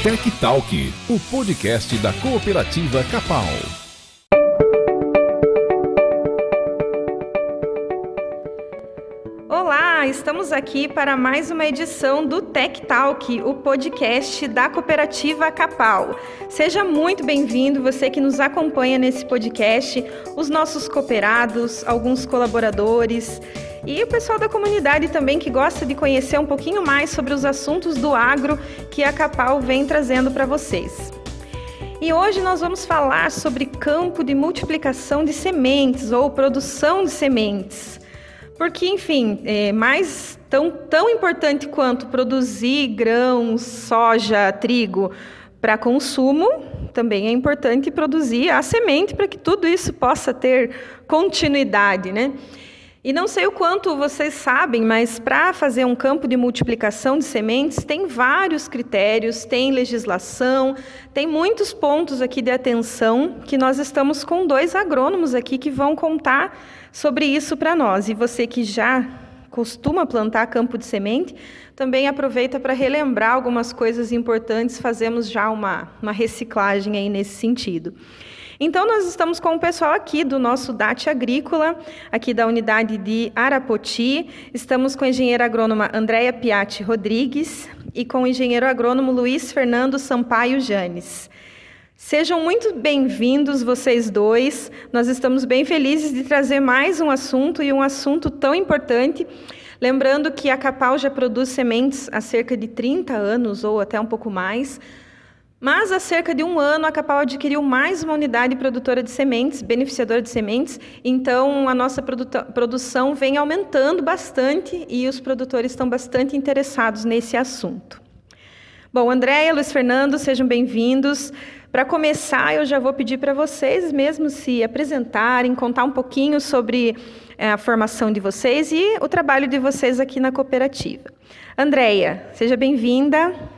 Tech Talk, o podcast da cooperativa Capal. Olá, estamos aqui para mais uma edição do Tech Talk, o podcast da cooperativa Capal. Seja muito bem-vindo, você que nos acompanha nesse podcast, os nossos cooperados, alguns colaboradores e o pessoal da comunidade também que gosta de conhecer um pouquinho mais sobre os assuntos do agro que a Capal vem trazendo para vocês. E hoje nós vamos falar sobre campo de multiplicação de sementes ou produção de sementes. Porque, enfim, é mais tão, tão importante quanto produzir grãos, soja, trigo para consumo, também é importante produzir a semente para que tudo isso possa ter continuidade, né? E não sei o quanto vocês sabem, mas para fazer um campo de multiplicação de sementes tem vários critérios, tem legislação, tem muitos pontos aqui de atenção que nós estamos com dois agrônomos aqui que vão contar sobre isso para nós. E você que já costuma plantar campo de semente, também aproveita para relembrar algumas coisas importantes, fazemos já uma, uma reciclagem aí nesse sentido. Então, nós estamos com o pessoal aqui do nosso DAT Agrícola, aqui da unidade de Arapoti. Estamos com a engenheira agrônoma Andréia Piatti Rodrigues e com o engenheiro agrônomo Luiz Fernando Sampaio Janes. Sejam muito bem-vindos vocês dois. Nós estamos bem felizes de trazer mais um assunto e um assunto tão importante. Lembrando que a Capal já produz sementes há cerca de 30 anos ou até um pouco mais. Mas há cerca de um ano a Capal adquiriu mais uma unidade produtora de sementes, beneficiadora de sementes, então a nossa produção vem aumentando bastante e os produtores estão bastante interessados nesse assunto. Bom, Andréia, Luiz Fernando, sejam bem-vindos. Para começar, eu já vou pedir para vocês mesmos se apresentarem, contar um pouquinho sobre é, a formação de vocês e o trabalho de vocês aqui na cooperativa. Andréia, seja bem-vinda.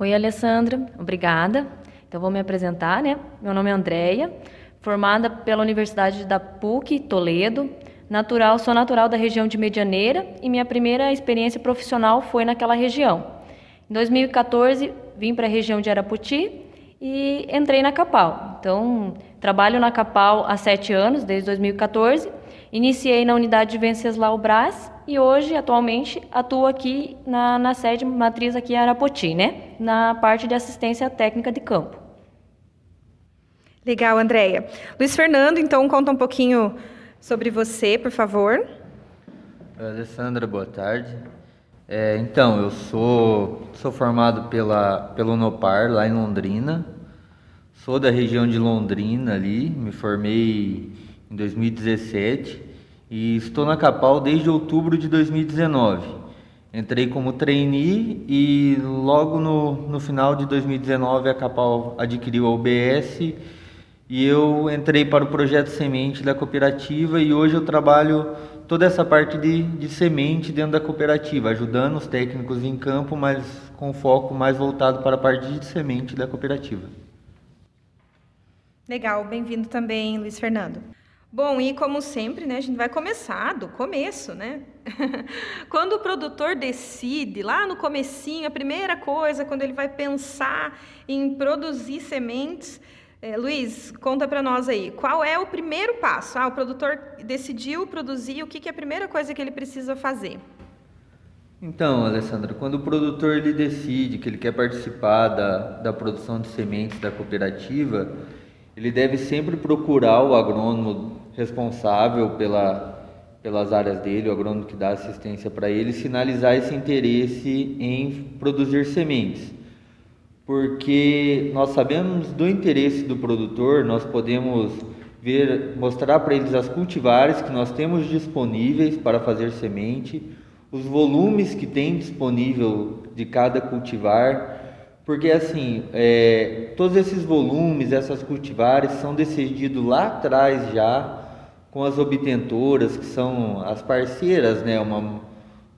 Oi, Alessandra, obrigada. Então, vou me apresentar, né? Meu nome é Andréia, formada pela Universidade da PUC, Toledo. Natural, sou natural da região de Medianeira e minha primeira experiência profissional foi naquela região. Em 2014, vim para a região de Araputi e entrei na Capal. Então, trabalho na Capal há sete anos, desde 2014. Iniciei na unidade de Venceslau Brás e hoje, atualmente, atuo aqui na, na sede matriz aqui em Arapoti, né? Na parte de assistência técnica de campo. Legal, Andréia. Luiz Fernando, então, conta um pouquinho sobre você, por favor. Alessandra, boa tarde. É, então, eu sou, sou formado pela, pelo Unopar, lá em Londrina. Sou da região de Londrina ali, me formei em 2017 e estou na Capal desde outubro de 2019. Entrei como trainee e logo no, no final de 2019 a Capal adquiriu a UBS e eu entrei para o projeto Semente da cooperativa e hoje eu trabalho toda essa parte de, de semente dentro da cooperativa, ajudando os técnicos em campo, mas com foco mais voltado para a parte de semente da cooperativa. Legal, bem-vindo também, Luiz Fernando. Bom, e como sempre, né, a gente vai começar do começo, né? quando o produtor decide, lá no comecinho, a primeira coisa, quando ele vai pensar em produzir sementes, é, Luiz, conta para nós aí, qual é o primeiro passo? Ah, o produtor decidiu produzir, o que, que é a primeira coisa que ele precisa fazer? Então, Alessandra, quando o produtor ele decide que ele quer participar da, da produção de sementes da cooperativa, ele deve sempre procurar o agrônomo responsável pela, pelas áreas dele, o agrônomo que dá assistência para ele, sinalizar esse interesse em produzir sementes. Porque nós sabemos do interesse do produtor, nós podemos ver, mostrar para eles as cultivares que nós temos disponíveis para fazer semente, os volumes que tem disponível de cada cultivar, porque assim, é, todos esses volumes, essas cultivares são decididos lá atrás já com as obtentoras, que são as parceiras, né? Uma,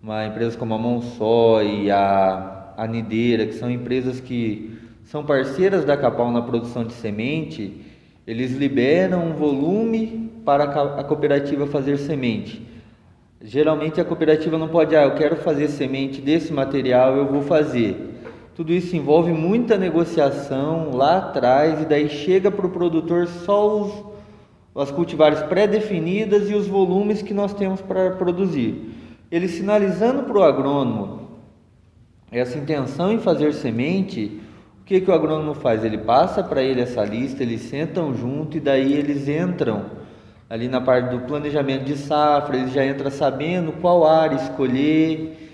uma empresa como a Monsó e a, a Nideira, que são empresas que são parceiras da Capal na produção de semente, eles liberam um volume para a cooperativa fazer semente. Geralmente a cooperativa não pode, ah, eu quero fazer semente desse material, eu vou fazer. tudo isso envolve muita negociação lá atrás e daí chega para o produtor só os, as cultivares pré-definidas e os volumes que nós temos para produzir. Ele sinalizando para o agrônomo essa intenção em fazer semente, o que, que o agrônomo faz? Ele passa para ele essa lista, eles sentam junto e daí eles entram ali na parte do planejamento de safra, eles já entram sabendo qual área escolher,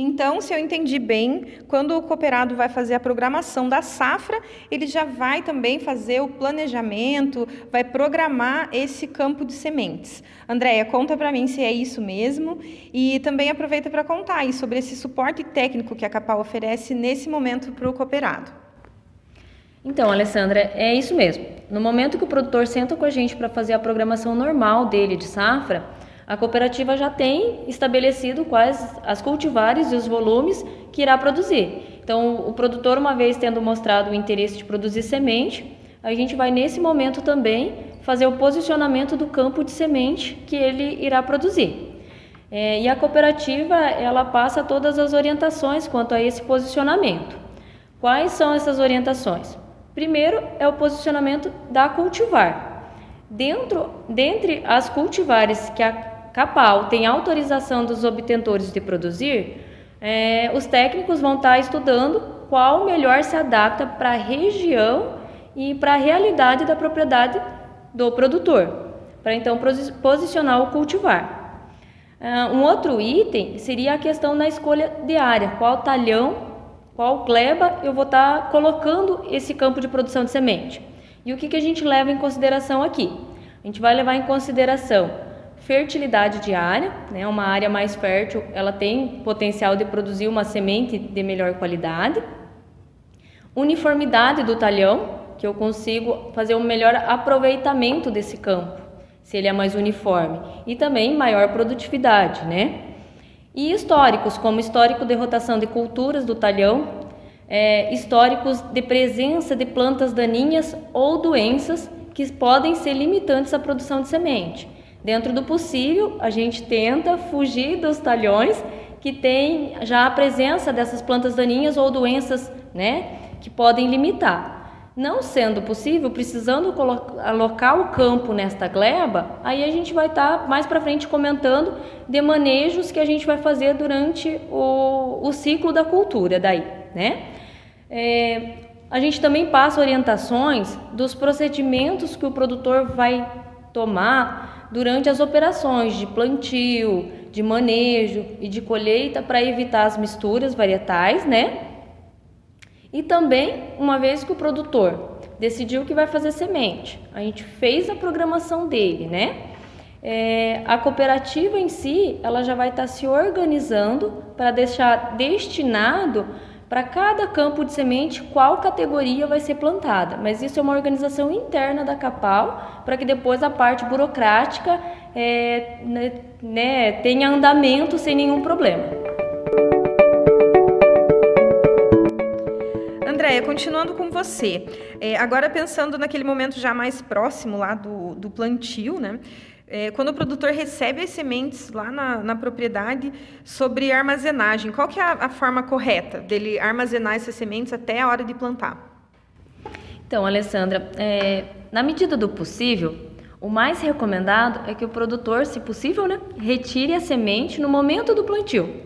então, se eu entendi bem, quando o cooperado vai fazer a programação da safra, ele já vai também fazer o planejamento, vai programar esse campo de sementes. Andréia, conta para mim se é isso mesmo e também aproveita para contar aí sobre esse suporte técnico que a Capal oferece nesse momento para o cooperado. Então, Alessandra, é isso mesmo. No momento que o produtor senta com a gente para fazer a programação normal dele de safra, a cooperativa já tem estabelecido quais as cultivares e os volumes que irá produzir. Então, o produtor, uma vez tendo mostrado o interesse de produzir semente, a gente vai nesse momento também fazer o posicionamento do campo de semente que ele irá produzir. É, e a cooperativa ela passa todas as orientações quanto a esse posicionamento. Quais são essas orientações? Primeiro é o posicionamento da cultivar. Dentro, dentre as cultivares que a Capal tem autorização dos obtentores de produzir, é, os técnicos vão estar estudando qual melhor se adapta para a região e para a realidade da propriedade do produtor, para então posicionar o cultivar. Uh, um outro item seria a questão na escolha de área, qual talhão, qual gleba eu vou estar colocando esse campo de produção de semente. E o que, que a gente leva em consideração aqui? A gente vai levar em consideração fertilidade de área, né? Uma área mais fértil, ela tem potencial de produzir uma semente de melhor qualidade. Uniformidade do talhão, que eu consigo fazer um melhor aproveitamento desse campo, se ele é mais uniforme, e também maior produtividade, né? E históricos, como histórico de rotação de culturas do talhão, é, históricos de presença de plantas daninhas ou doenças que podem ser limitantes à produção de semente. Dentro do possível, a gente tenta fugir dos talhões que tem já a presença dessas plantas daninhas ou doenças, né, que podem limitar. Não sendo possível, precisando alocar o campo nesta gleba, aí a gente vai estar tá mais para frente comentando de manejos que a gente vai fazer durante o, o ciclo da cultura daí, né? É, a gente também passa orientações dos procedimentos que o produtor vai tomar durante as operações de plantio, de manejo e de colheita para evitar as misturas varietais, né? E também, uma vez que o produtor decidiu que vai fazer semente, a gente fez a programação dele, né? É, a cooperativa em si, ela já vai estar se organizando para deixar destinado para cada campo de semente qual categoria vai ser plantada, mas isso é uma organização interna da Capal para que depois a parte burocrática é, né, né, tenha andamento sem nenhum problema. Andréia, continuando com você, é, agora pensando naquele momento já mais próximo lá do, do plantio, né? É, quando o produtor recebe as sementes lá na, na propriedade sobre armazenagem, qual que é a, a, forma correta dele armazenar essas sementes até a hora de plantar? Então, Alessandra, é, na medida do possível, o mais recomendado é que o produtor, se possível, né, retire a semente no momento do plantio.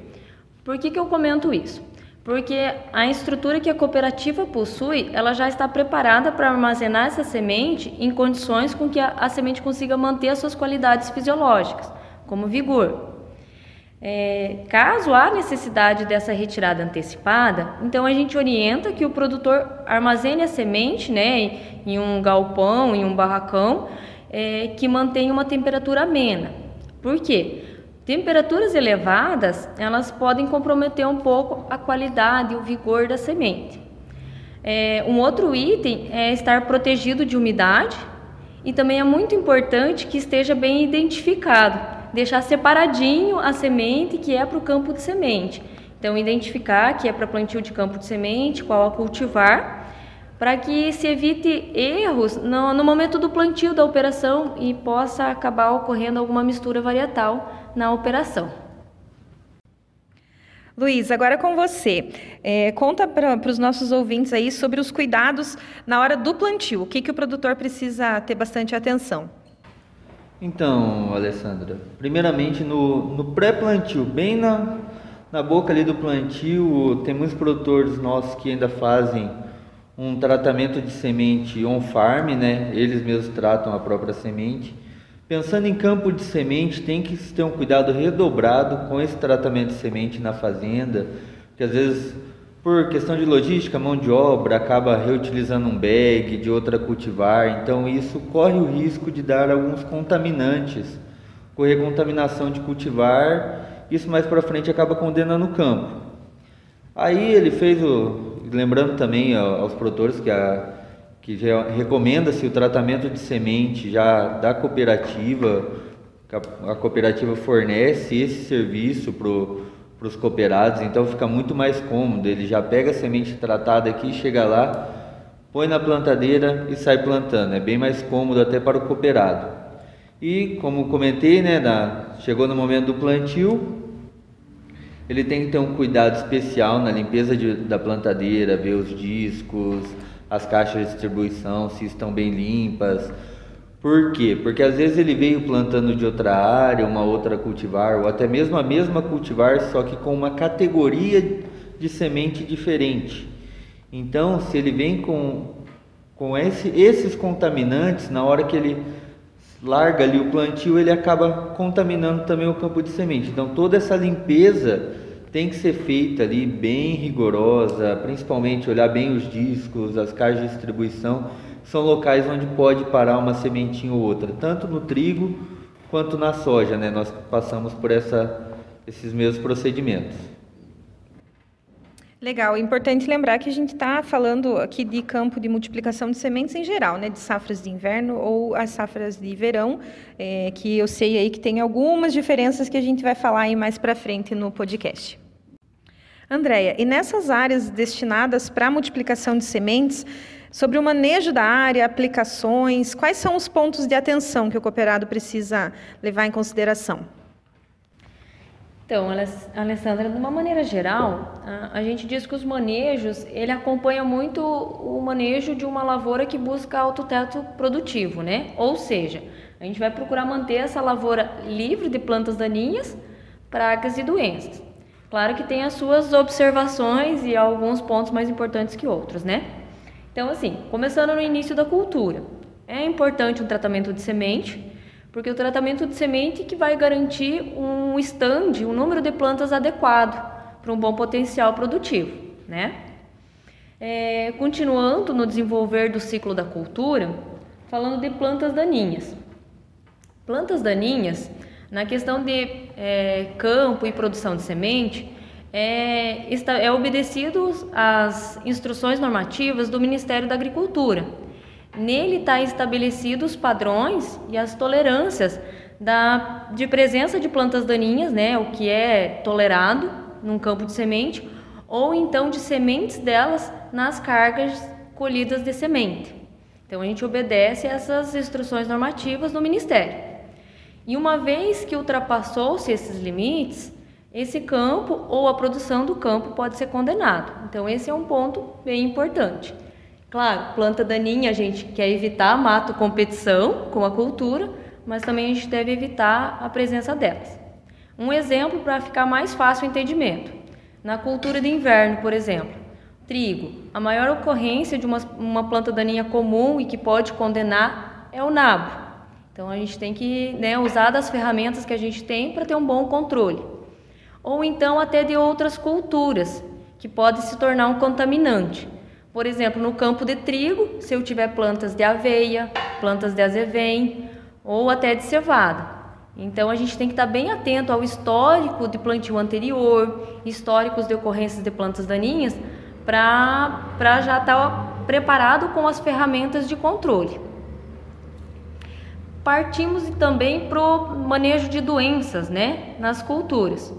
Por que, que eu comento isso? Porque a estrutura que a cooperativa possui, ela já está preparada para armazenar essa semente em condições com que a, a semente consiga manter as suas qualidades fisiológicas, como vigor. É, caso há necessidade dessa retirada antecipada, então a gente orienta que o produtor armazene a semente né, em um galpão, em um barracão, é, que mantenha uma temperatura amena. Por quê? Temperaturas elevadas, elas podem comprometer um pouco a qualidade e o vigor da semente. É, um outro item é estar protegido de umidade e também é muito importante que esteja bem identificado, deixar separadinho a semente que é para o campo de semente. Então, identificar que é para plantio de campo de semente, qual a cultivar, para que se evite erros no, no momento do plantio da operação e possa acabar ocorrendo alguma mistura varietal na operação. Luiz, agora com você. É, conta para os nossos ouvintes aí sobre os cuidados na hora do plantio. O que, que o produtor precisa ter bastante atenção? Então, Alessandra, primeiramente no, no pré-plantio, bem na, na boca ali do plantio, tem muitos produtores nossos que ainda fazem um tratamento de semente on-farm, né? Eles mesmos tratam a própria semente. Pensando em campo de semente, tem que ter um cuidado redobrado com esse tratamento de semente na fazenda, que às vezes, por questão de logística, mão de obra, acaba reutilizando um bag de outra cultivar, então isso corre o risco de dar alguns contaminantes, correr contaminação de cultivar, isso mais para frente acaba condenando o campo. Aí ele fez o, lembrando também aos produtores que a que recomenda-se o tratamento de semente já da cooperativa, a cooperativa fornece esse serviço para os cooperados, então fica muito mais cômodo. Ele já pega a semente tratada aqui, chega lá, põe na plantadeira e sai plantando. É bem mais cômodo até para o cooperado. E como comentei, né, na, chegou no momento do plantio, ele tem que ter um cuidado especial na limpeza de, da plantadeira, ver os discos, as caixas de distribuição, se estão bem limpas. Por quê? Porque às vezes ele veio plantando de outra área, uma outra cultivar, ou até mesmo a mesma cultivar, só que com uma categoria de semente diferente. Então, se ele vem com, com esse, esses contaminantes, na hora que ele larga ali o plantio, ele acaba contaminando também o campo de semente. Então, toda essa limpeza tem que ser feita ali bem rigorosa, principalmente olhar bem os discos, as caixas de distribuição, são locais onde pode parar uma sementinha ou outra, tanto no trigo quanto na soja, né? Nós passamos por essa, esses mesmos procedimentos. Legal, é importante lembrar que a gente está falando aqui de campo de multiplicação de sementes em geral, né, de safras de inverno ou as safras de verão, é, que eu sei aí que tem algumas diferenças que a gente vai falar aí mais para frente no podcast. Andréia, e nessas áreas destinadas para multiplicação de sementes, sobre o manejo da área, aplicações, quais são os pontos de atenção que o cooperado precisa levar em consideração? Então, Alessandra, de uma maneira geral, a gente diz que os manejos, ele acompanha muito o manejo de uma lavoura que busca alto teto produtivo, né? Ou seja, a gente vai procurar manter essa lavoura livre de plantas daninhas, pragas e doenças. Claro que tem as suas observações e alguns pontos mais importantes que outros, né? Então, assim, começando no início da cultura, é importante um tratamento de semente, porque o tratamento de semente que vai garantir um stand, um número de plantas adequado para um bom potencial produtivo, né? É, continuando no desenvolver do ciclo da cultura, falando de plantas daninhas. Plantas daninhas na questão de é, campo e produção de semente, é, está, é obedecido às instruções normativas do Ministério da Agricultura. Nele está estabelecidos os padrões e as tolerâncias da, de presença de plantas daninhas, né, o que é tolerado num campo de semente, ou então de sementes delas nas cargas colhidas de semente. Então a gente obedece essas instruções normativas do Ministério. E uma vez que ultrapassou-se esses limites, esse campo ou a produção do campo pode ser condenado. Então esse é um ponto bem importante. Claro, planta daninha a gente quer evitar mato competição com a cultura, mas também a gente deve evitar a presença delas. Um exemplo para ficar mais fácil o entendimento. Na cultura de inverno, por exemplo, trigo, a maior ocorrência de uma, uma planta daninha comum e que pode condenar é o nabo. Então a gente tem que né, usar das ferramentas que a gente tem para ter um bom controle. Ou então até de outras culturas, que pode se tornar um contaminante. Por exemplo, no campo de trigo, se eu tiver plantas de aveia, plantas de azevém ou até de cevada. Então a gente tem que estar bem atento ao histórico de plantio anterior, históricos de ocorrências de plantas daninhas, para já estar preparado com as ferramentas de controle. Partimos também para o manejo de doenças né, nas culturas.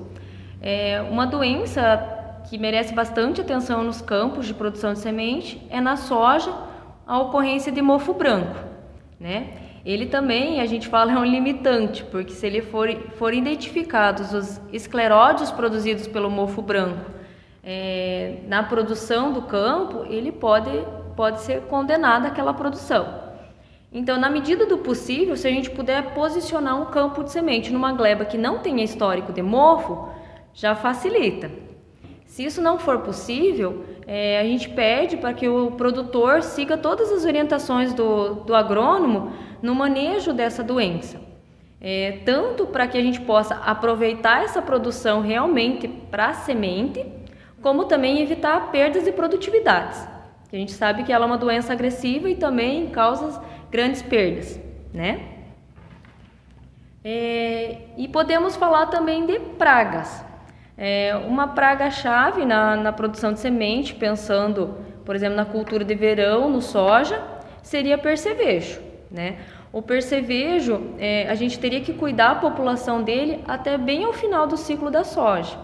É, uma doença que merece bastante atenção nos campos de produção de semente é na soja a ocorrência de mofo branco. Né? ele também, a gente fala, é um limitante, porque se ele for, for identificados os escleródios produzidos pelo mofo branco é, na produção do campo, ele pode, pode ser condenado àquela produção. Então, na medida do possível, se a gente puder posicionar um campo de semente numa gleba que não tenha histórico de mofo, já facilita. Se isso não for possível, é, a gente pede para que o produtor siga todas as orientações do, do agrônomo no manejo dessa doença. É, tanto para que a gente possa aproveitar essa produção realmente para semente, como também evitar perdas de produtividades. A gente sabe que ela é uma doença agressiva e também causa grandes perdas, né? É, e podemos falar também de pragas. É, uma praga-chave na, na produção de semente, pensando, por exemplo, na cultura de verão, no soja, seria percevejo. Né? O percevejo, é, a gente teria que cuidar a população dele até bem ao final do ciclo da soja.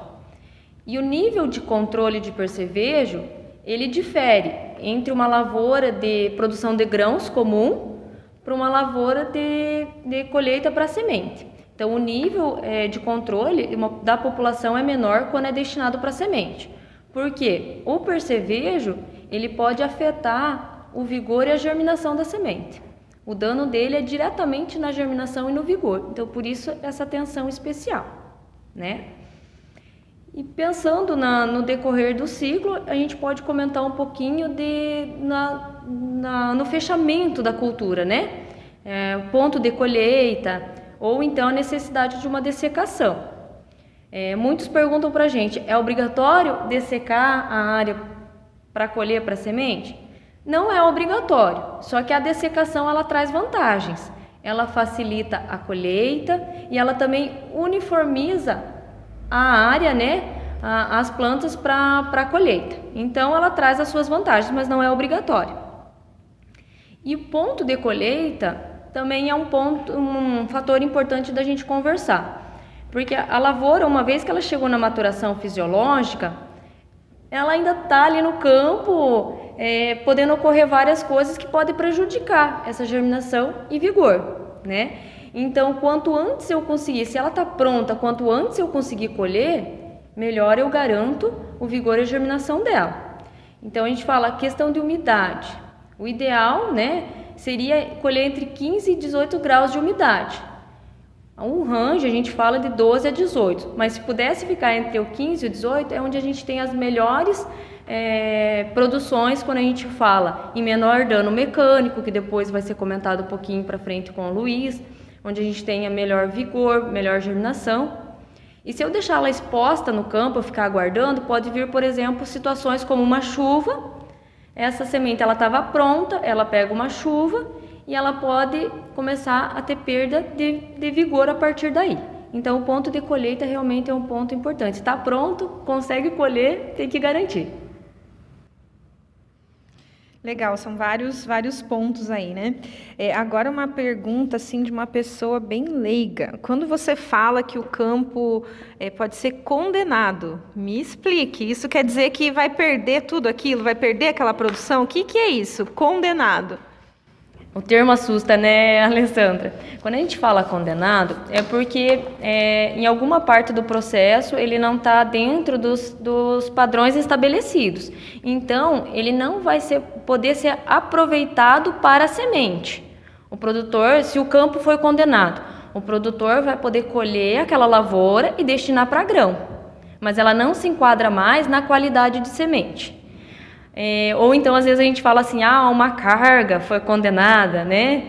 E o nível de controle de percevejo, ele difere entre uma lavoura de produção de grãos comum para uma lavoura de, de colheita para semente. Então, o nível é, de controle da população é menor quando é destinado para semente. Porque o percevejo ele pode afetar o vigor e a germinação da semente. O dano dele é diretamente na germinação e no vigor. Então, por isso, essa atenção especial. Né? E pensando na, no decorrer do ciclo, a gente pode comentar um pouquinho de, na, na, no fechamento da cultura, né? É, ponto de colheita, ou então a necessidade de uma dessecação. É, muitos perguntam para a gente: é obrigatório dessecar a área para colher para semente? Não é obrigatório, só que a dessecação ela traz vantagens. Ela facilita a colheita e ela também uniformiza a área, né, as plantas para a colheita. Então, ela traz as suas vantagens, mas não é obrigatório. E o ponto de colheita também é um ponto, um fator importante da gente conversar, porque a lavoura, uma vez que ela chegou na maturação fisiológica, ela ainda está ali no campo, é, podendo ocorrer várias coisas que podem prejudicar essa germinação e vigor, né? Então, quanto antes eu conseguir, se ela está pronta, quanto antes eu conseguir colher, melhor eu garanto o vigor e a germinação dela. Então, a gente fala questão de umidade. O ideal, né, seria colher entre 15 e 18 graus de umidade. Um range a gente fala de 12 a 18, mas se pudesse ficar entre o 15 e o 18 é onde a gente tem as melhores é, produções quando a gente fala em menor dano mecânico, que depois vai ser comentado um pouquinho para frente com o Luiz onde a gente tenha melhor vigor, melhor germinação. E se eu deixá-la exposta no campo, ficar aguardando, pode vir, por exemplo, situações como uma chuva. Essa semente ela estava pronta, ela pega uma chuva e ela pode começar a ter perda de, de vigor a partir daí. Então, o ponto de colheita realmente é um ponto importante. Está pronto, consegue colher, tem que garantir. Legal, são vários, vários pontos aí, né? É, agora uma pergunta assim de uma pessoa bem leiga. Quando você fala que o campo é, pode ser condenado, me explique. Isso quer dizer que vai perder tudo aquilo, vai perder aquela produção? O que, que é isso? Condenado? O termo assusta, né, Alessandra? Quando a gente fala condenado, é porque é, em alguma parte do processo ele não está dentro dos, dos padrões estabelecidos. Então, ele não vai ser, poder ser aproveitado para a semente. O produtor, se o campo foi condenado, o produtor vai poder colher aquela lavoura e destinar para grão, mas ela não se enquadra mais na qualidade de semente. É, ou então, às vezes, a gente fala assim, ah, uma carga foi condenada, né?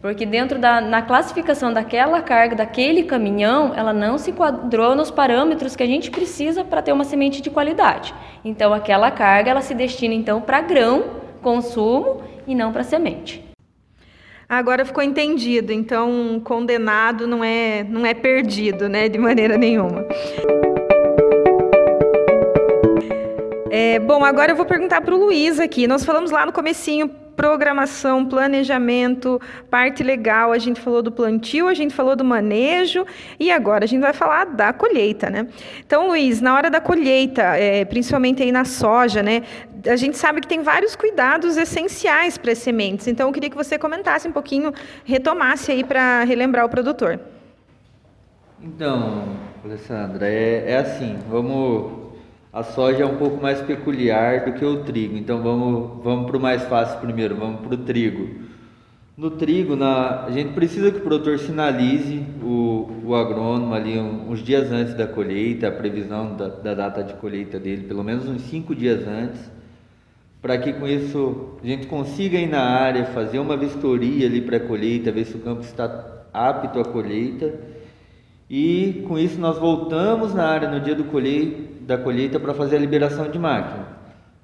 Porque dentro da na classificação daquela carga, daquele caminhão, ela não se enquadrou nos parâmetros que a gente precisa para ter uma semente de qualidade. Então, aquela carga, ela se destina, então, para grão, consumo e não para semente. Agora ficou entendido, então condenado não é, não é perdido, né, de maneira nenhuma. É, bom, agora eu vou perguntar para o Luiz aqui. Nós falamos lá no comecinho programação, planejamento, parte legal, a gente falou do plantio, a gente falou do manejo e agora a gente vai falar da colheita, né? Então, Luiz, na hora da colheita, é, principalmente aí na soja, né? A gente sabe que tem vários cuidados essenciais para as sementes. Então, eu queria que você comentasse um pouquinho, retomasse aí para relembrar o produtor. Então, Alessandra, é, é assim, vamos a soja é um pouco mais peculiar do que o trigo, então vamos, vamos para o mais fácil primeiro, vamos para o trigo. No trigo, na, a gente precisa que o produtor sinalize o, o agrônomo ali uns dias antes da colheita, a previsão da, da data de colheita dele, pelo menos uns cinco dias antes, para que com isso a gente consiga ir na área, fazer uma vistoria ali para a colheita, ver se o campo está apto à colheita. E com isso nós voltamos na área no dia do colheita da colheita para fazer a liberação de máquina.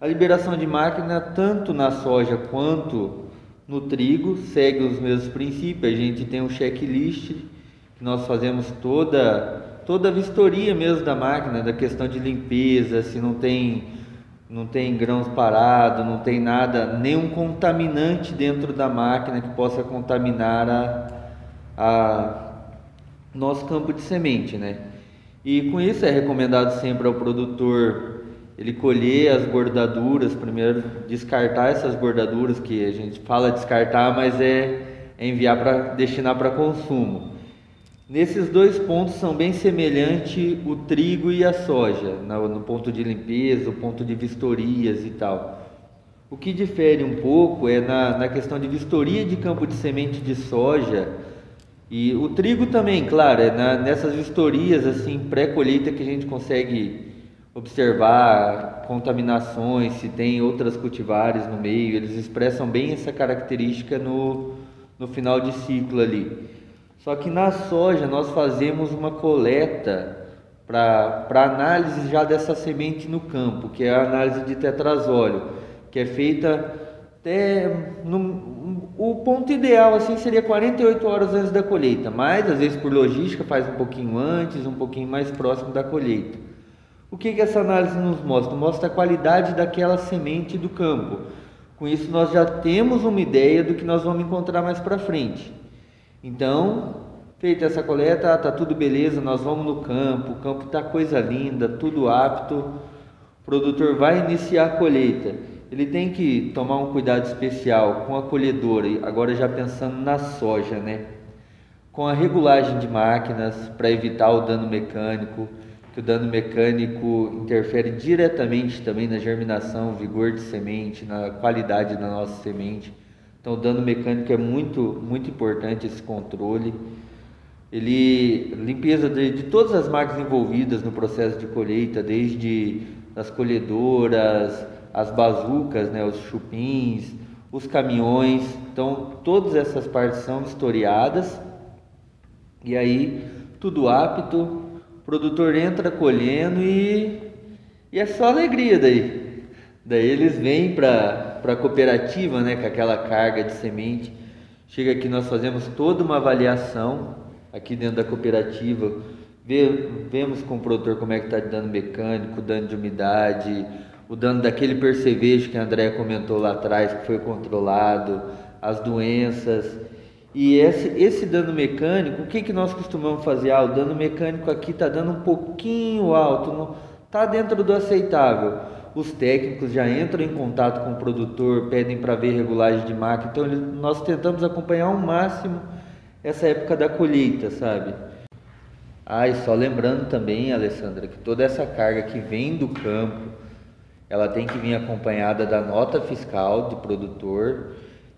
A liberação de máquina, tanto na soja quanto no trigo, segue os mesmos princípios. A gente tem um checklist que nós fazemos toda toda a vistoria mesmo da máquina, da questão de limpeza, se não tem não tem grãos parados, não tem nada, nenhum contaminante dentro da máquina que possa contaminar a, a nosso campo de semente, né? E com isso é recomendado sempre ao produtor ele colher as bordaduras, primeiro descartar essas bordaduras que a gente fala descartar, mas é, enviar para destinar para consumo. Nesses dois pontos são bem semelhantes o trigo e a soja, no, no ponto de limpeza, o ponto de vistorias e tal. O que difere um pouco é na, na questão de vistoria de campo de semente de soja e o trigo também, claro, é na, nessas vistorias assim pré-colheita que a gente consegue observar contaminações, se tem outras cultivares no meio, eles expressam bem essa característica no, no final de ciclo ali. Só que na soja nós fazemos uma coleta para análise já dessa semente no campo, que é a análise de tetrazóleo, que é feita até no, o ponto ideal assim seria 48 horas antes da colheita, mas às vezes por logística faz um pouquinho antes, um pouquinho mais próximo da colheita. O que, que essa análise nos mostra? Mostra a qualidade daquela semente do campo. Com isso nós já temos uma ideia do que nós vamos encontrar mais para frente. Então, feita essa coleta, tá tudo beleza, nós vamos no campo, o campo tá coisa linda, tudo apto. O produtor vai iniciar a colheita ele tem que tomar um cuidado especial com a colhedora, agora já pensando na soja, né? Com a regulagem de máquinas para evitar o dano mecânico, que o dano mecânico interfere diretamente também na germinação, vigor de semente, na qualidade da nossa semente. Então, o dano mecânico é muito, muito importante esse controle. Ele limpeza de, de todas as máquinas envolvidas no processo de colheita, desde as colhedoras, as bazucas, né, os chupins, os caminhões. Então, todas essas partes são historiadas. E aí, tudo apto, o produtor entra colhendo e, e é só alegria daí. Daí eles vêm para a cooperativa, né, com aquela carga de semente. Chega aqui, nós fazemos toda uma avaliação aqui dentro da cooperativa. vemos com o produtor como é que está dando mecânico, dano de umidade, o dano daquele percevejo que a André comentou lá atrás, que foi controlado, as doenças. E esse, esse dano mecânico, o que, que nós costumamos fazer? Ah, o dano mecânico aqui está dando um pouquinho alto, está dentro do aceitável. Os técnicos já entram em contato com o produtor, pedem para ver regulagem de máquina. Então nós tentamos acompanhar ao máximo essa época da colheita, sabe? Ah, e só lembrando também, Alessandra, que toda essa carga que vem do campo, ela tem que vir acompanhada da nota fiscal do produtor,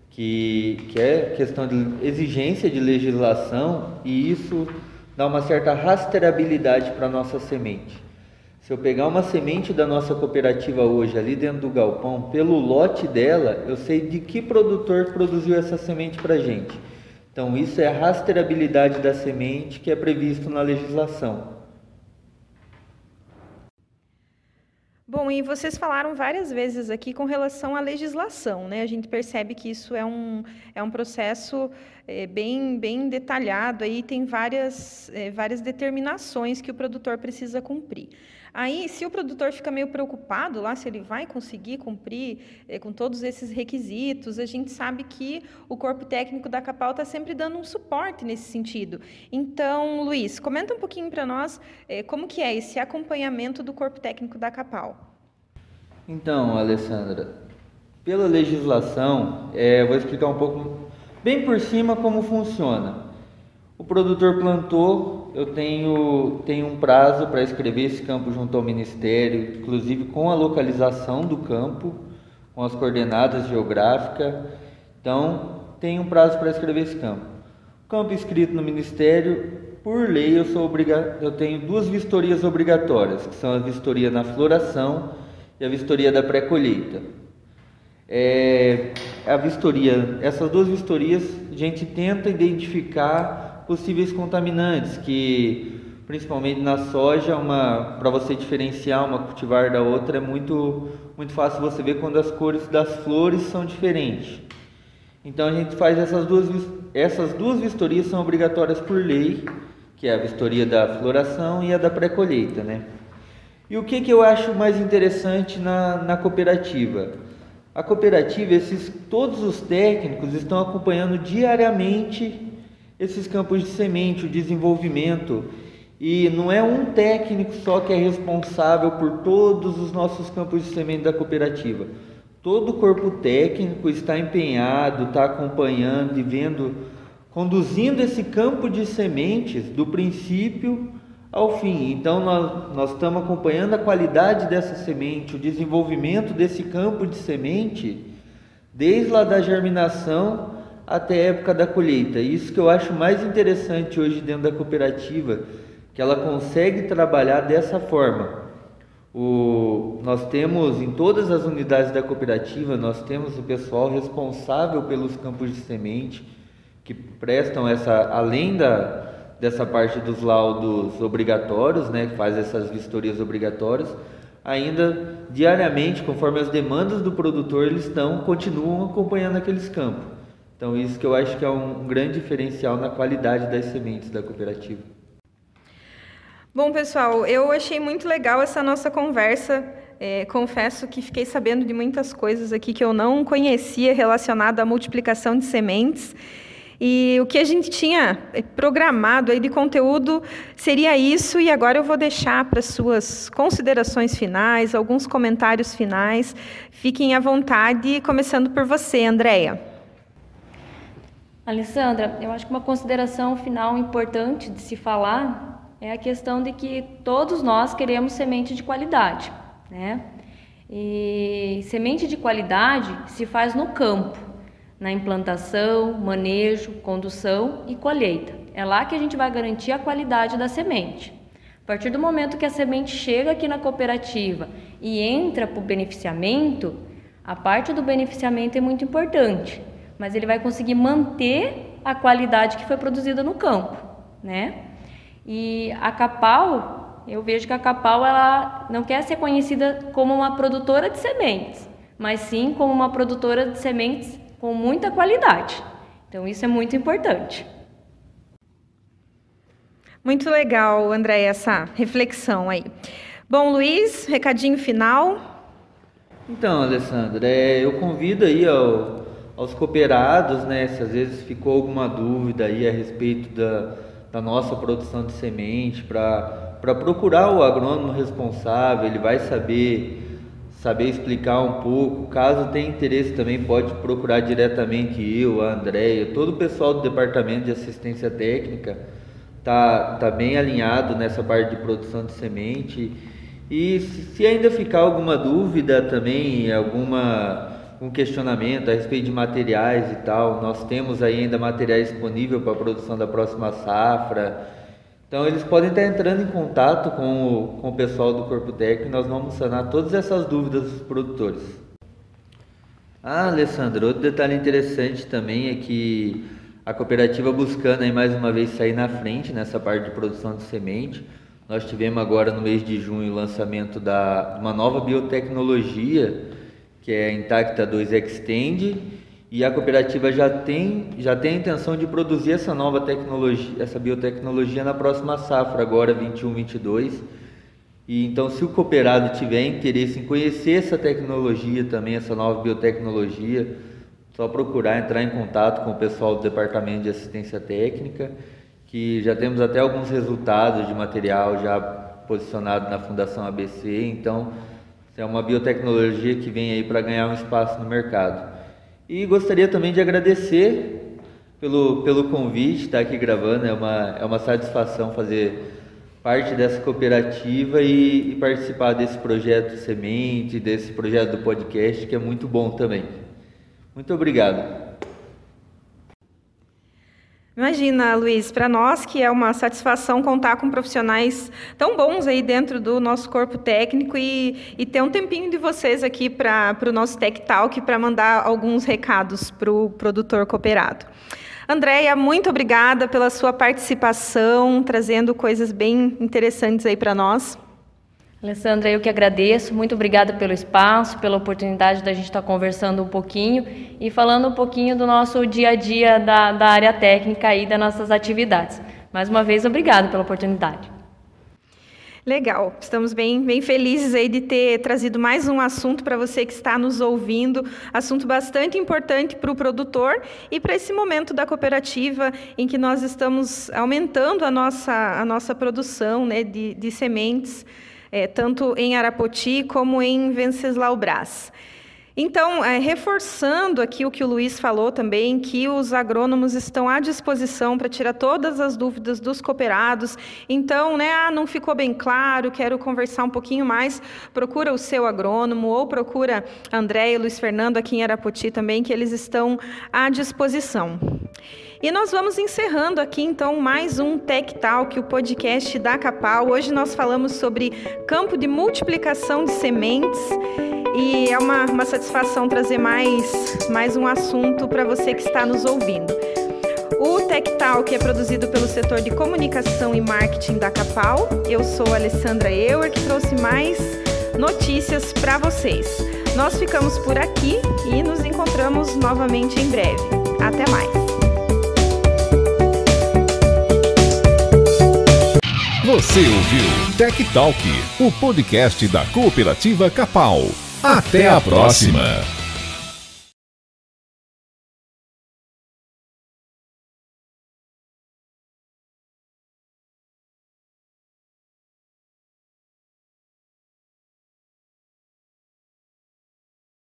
que, que é questão de exigência de legislação e isso dá uma certa rastreabilidade para a nossa semente. Se eu pegar uma semente da nossa cooperativa hoje ali dentro do galpão, pelo lote dela, eu sei de que produtor produziu essa semente para a gente. Então, isso é a rastreabilidade da semente que é previsto na legislação. Bom, e vocês falaram várias vezes aqui com relação à legislação, né? A gente percebe que isso é um, é um processo é, bem, bem detalhado, aí tem várias, é, várias determinações que o produtor precisa cumprir. Aí, se o produtor fica meio preocupado lá se ele vai conseguir cumprir eh, com todos esses requisitos, a gente sabe que o corpo técnico da Capal está sempre dando um suporte nesse sentido. Então, Luiz, comenta um pouquinho para nós eh, como que é esse acompanhamento do corpo técnico da Capal. Então, Alessandra, pela legislação, é, vou explicar um pouco, bem por cima, como funciona. O produtor plantou, eu tenho, tenho um prazo para escrever esse campo junto ao Ministério, inclusive com a localização do campo, com as coordenadas geográficas. Então, tenho um prazo para escrever esse campo. O campo escrito no Ministério, por lei, eu, sou obriga eu tenho duas vistorias obrigatórias, que são a vistoria na floração e a vistoria da pré-colheita. É, a vistoria, essas duas vistorias, a gente tenta identificar possíveis contaminantes, que principalmente na soja, uma para você diferenciar uma cultivar da outra é muito muito fácil você ver quando as cores das flores são diferentes. Então a gente faz essas duas essas duas vistorias são obrigatórias por lei, que é a vistoria da floração e a da pré-colheita, né? E o que, que eu acho mais interessante na, na cooperativa? A cooperativa, esses, todos os técnicos estão acompanhando diariamente esses campos de semente, o desenvolvimento. E não é um técnico só que é responsável por todos os nossos campos de semente da cooperativa. Todo o corpo técnico está empenhado, está acompanhando e vendo, conduzindo esse campo de sementes do princípio ao fim. Então, nós, nós estamos acompanhando a qualidade dessa semente, o desenvolvimento desse campo de semente, desde lá da germinação até a época da colheita. Isso que eu acho mais interessante hoje dentro da cooperativa, que ela consegue trabalhar dessa forma. O, nós temos em todas as unidades da cooperativa, nós temos o pessoal responsável pelos campos de semente, que prestam essa, além da, dessa parte dos laudos obrigatórios, né, que faz essas vistorias obrigatórias, ainda diariamente, conforme as demandas do produtor, eles estão, continuam acompanhando aqueles campos. Então, isso que eu acho que é um grande diferencial na qualidade das sementes da cooperativa. Bom, pessoal, eu achei muito legal essa nossa conversa. É, confesso que fiquei sabendo de muitas coisas aqui que eu não conhecia relacionada à multiplicação de sementes. E o que a gente tinha programado aí de conteúdo seria isso, e agora eu vou deixar para suas considerações finais, alguns comentários finais. Fiquem à vontade, começando por você, Andréia. Alessandra, eu acho que uma consideração final importante de se falar é a questão de que todos nós queremos semente de qualidade, né? E semente de qualidade se faz no campo, na implantação, manejo, condução e colheita. É lá que a gente vai garantir a qualidade da semente. A partir do momento que a semente chega aqui na cooperativa e entra para o beneficiamento, a parte do beneficiamento é muito importante mas ele vai conseguir manter a qualidade que foi produzida no campo, né? E a Capal, eu vejo que a Capal ela não quer ser conhecida como uma produtora de sementes, mas sim como uma produtora de sementes com muita qualidade. Então isso é muito importante. Muito legal, André, essa reflexão aí. Bom, Luiz, recadinho final. Então, Alessandra, é, eu convido aí ao aos cooperados, né, se às vezes ficou alguma dúvida aí a respeito da, da nossa produção de semente, para procurar o agrônomo responsável, ele vai saber saber explicar um pouco. Caso tenha interesse também, pode procurar diretamente eu, a Andréia, todo o pessoal do departamento de assistência técnica tá, tá bem alinhado nessa parte de produção de semente. E se ainda ficar alguma dúvida também, alguma um questionamento a respeito de materiais e tal. Nós temos ainda materiais disponível para a produção da próxima safra. Então eles podem estar entrando em contato com o, com o pessoal do Corpo Técnico e nós vamos sanar todas essas dúvidas dos produtores. Ah, Alessandro, outro detalhe interessante também é que a cooperativa buscando aí mais uma vez sair na frente nessa parte de produção de semente. Nós tivemos agora no mês de junho o lançamento de uma nova biotecnologia que é a Intacta 2 Extend, e a cooperativa já tem, já tem a intenção de produzir essa nova tecnologia, essa biotecnologia na próxima safra, agora 21, 22. E então, se o cooperado tiver interesse em conhecer essa tecnologia também, essa nova biotecnologia, só procurar entrar em contato com o pessoal do Departamento de Assistência Técnica, que já temos até alguns resultados de material já posicionado na Fundação ABC, então é uma biotecnologia que vem aí para ganhar um espaço no mercado. E gostaria também de agradecer pelo, pelo convite, estar aqui gravando, é uma, é uma satisfação fazer parte dessa cooperativa e, e participar desse projeto Semente, desse projeto do podcast, que é muito bom também. Muito obrigado. Imagina, Luiz, para nós que é uma satisfação contar com profissionais tão bons aí dentro do nosso corpo técnico e, e ter um tempinho de vocês aqui para o nosso Tech Talk para mandar alguns recados para o produtor cooperado. Andréia, muito obrigada pela sua participação, trazendo coisas bem interessantes aí para nós. Alessandra, eu que agradeço. Muito obrigada pelo espaço, pela oportunidade da gente estar conversando um pouquinho e falando um pouquinho do nosso dia a dia da, da área técnica e das nossas atividades. Mais uma vez, obrigado pela oportunidade. Legal, estamos bem, bem felizes aí de ter trazido mais um assunto para você que está nos ouvindo, assunto bastante importante para o produtor e para esse momento da cooperativa em que nós estamos aumentando a nossa, a nossa produção né, de, de sementes é, tanto em Arapoti como em Venceslau Brás. Então, é, reforçando aqui o que o Luiz falou também, que os agrônomos estão à disposição para tirar todas as dúvidas dos cooperados. Então, né, ah, não ficou bem claro, quero conversar um pouquinho mais, procura o seu agrônomo ou procura André e Luiz Fernando aqui em Arapoti também, que eles estão à disposição. E nós vamos encerrando aqui então mais um Tech Talk, o podcast da Capal. Hoje nós falamos sobre campo de multiplicação de sementes e é uma, uma satisfação trazer mais, mais um assunto para você que está nos ouvindo. O Tech Talk é produzido pelo setor de comunicação e marketing da Capal. Eu sou Alessandra Euer, que trouxe mais notícias para vocês. Nós ficamos por aqui e nos encontramos novamente em breve. Até mais! Você ouviu Tech Talk, o podcast da Cooperativa Capal. Até a próxima!